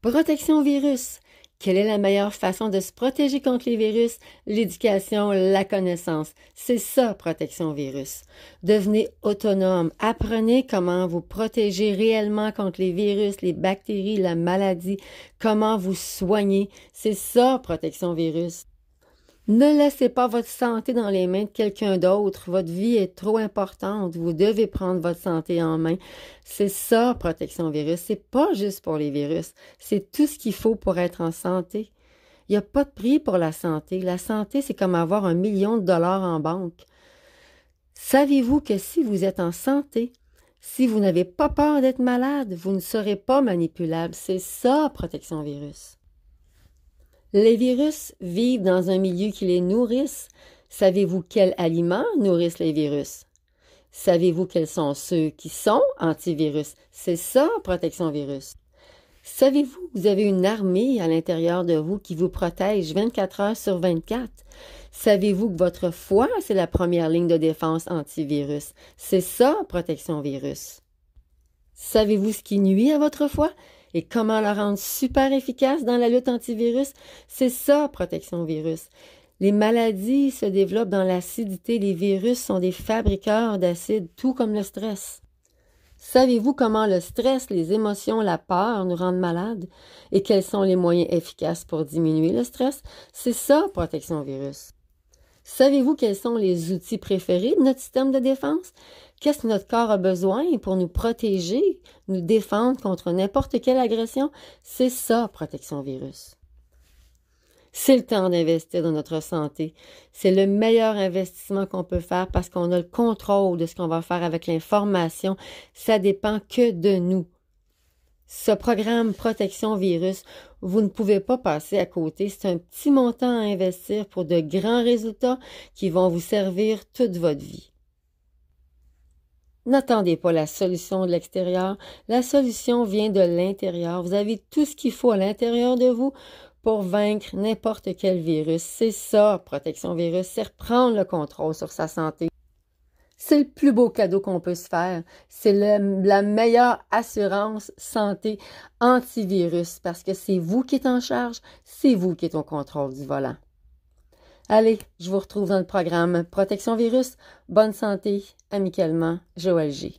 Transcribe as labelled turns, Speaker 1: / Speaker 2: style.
Speaker 1: Protection virus. Quelle est la meilleure façon de se protéger contre les virus? L'éducation, la connaissance. C'est ça, protection virus. Devenez autonome. Apprenez comment vous protéger réellement contre les virus, les bactéries, la maladie, comment vous soigner? C'est ça, protection virus. Ne laissez pas votre santé dans les mains de quelqu'un d'autre. Votre vie est trop importante. Vous devez prendre votre santé en main. C'est ça, protection virus. C'est pas juste pour les virus. C'est tout ce qu'il faut pour être en santé. Il n'y a pas de prix pour la santé. La santé, c'est comme avoir un million de dollars en banque. Savez-vous que si vous êtes en santé, si vous n'avez pas peur d'être malade, vous ne serez pas manipulable. C'est ça, protection virus. Les virus vivent dans un milieu qui les nourrisse. Savez-vous quels aliments nourrissent les virus? Savez-vous quels sont ceux qui sont antivirus? C'est ça, protection virus. Savez-vous que vous avez une armée à l'intérieur de vous qui vous protège 24 heures sur 24? Savez-vous que votre foi, c'est la première ligne de défense antivirus? C'est ça, protection virus. Savez-vous ce qui nuit à votre foi? Et comment la rendre super efficace dans la lutte antivirus, c'est ça, protection virus. Les maladies se développent dans l'acidité. Les virus sont des fabricants d'acide, tout comme le stress. Savez-vous comment le stress, les émotions, la peur nous rendent malades? Et quels sont les moyens efficaces pour diminuer le stress? C'est ça, protection virus. Savez-vous quels sont les outils préférés de notre système de défense? Qu'est-ce que notre corps a besoin pour nous protéger, nous défendre contre n'importe quelle agression? C'est ça, protection virus. C'est le temps d'investir dans notre santé. C'est le meilleur investissement qu'on peut faire parce qu'on a le contrôle de ce qu'on va faire avec l'information. Ça dépend que de nous. Ce programme Protection Virus, vous ne pouvez pas passer à côté. C'est un petit montant à investir pour de grands résultats qui vont vous servir toute votre vie. N'attendez pas la solution de l'extérieur. La solution vient de l'intérieur. Vous avez tout ce qu'il faut à l'intérieur de vous pour vaincre n'importe quel virus. C'est ça, protection virus, c'est reprendre le contrôle sur sa santé. C'est le plus beau cadeau qu'on peut se faire. C'est la meilleure assurance santé antivirus parce que c'est vous qui êtes en charge, c'est vous qui êtes au contrôle du volant. Allez, je vous retrouve dans le programme Protection Virus. Bonne santé, amicalement, Joël G.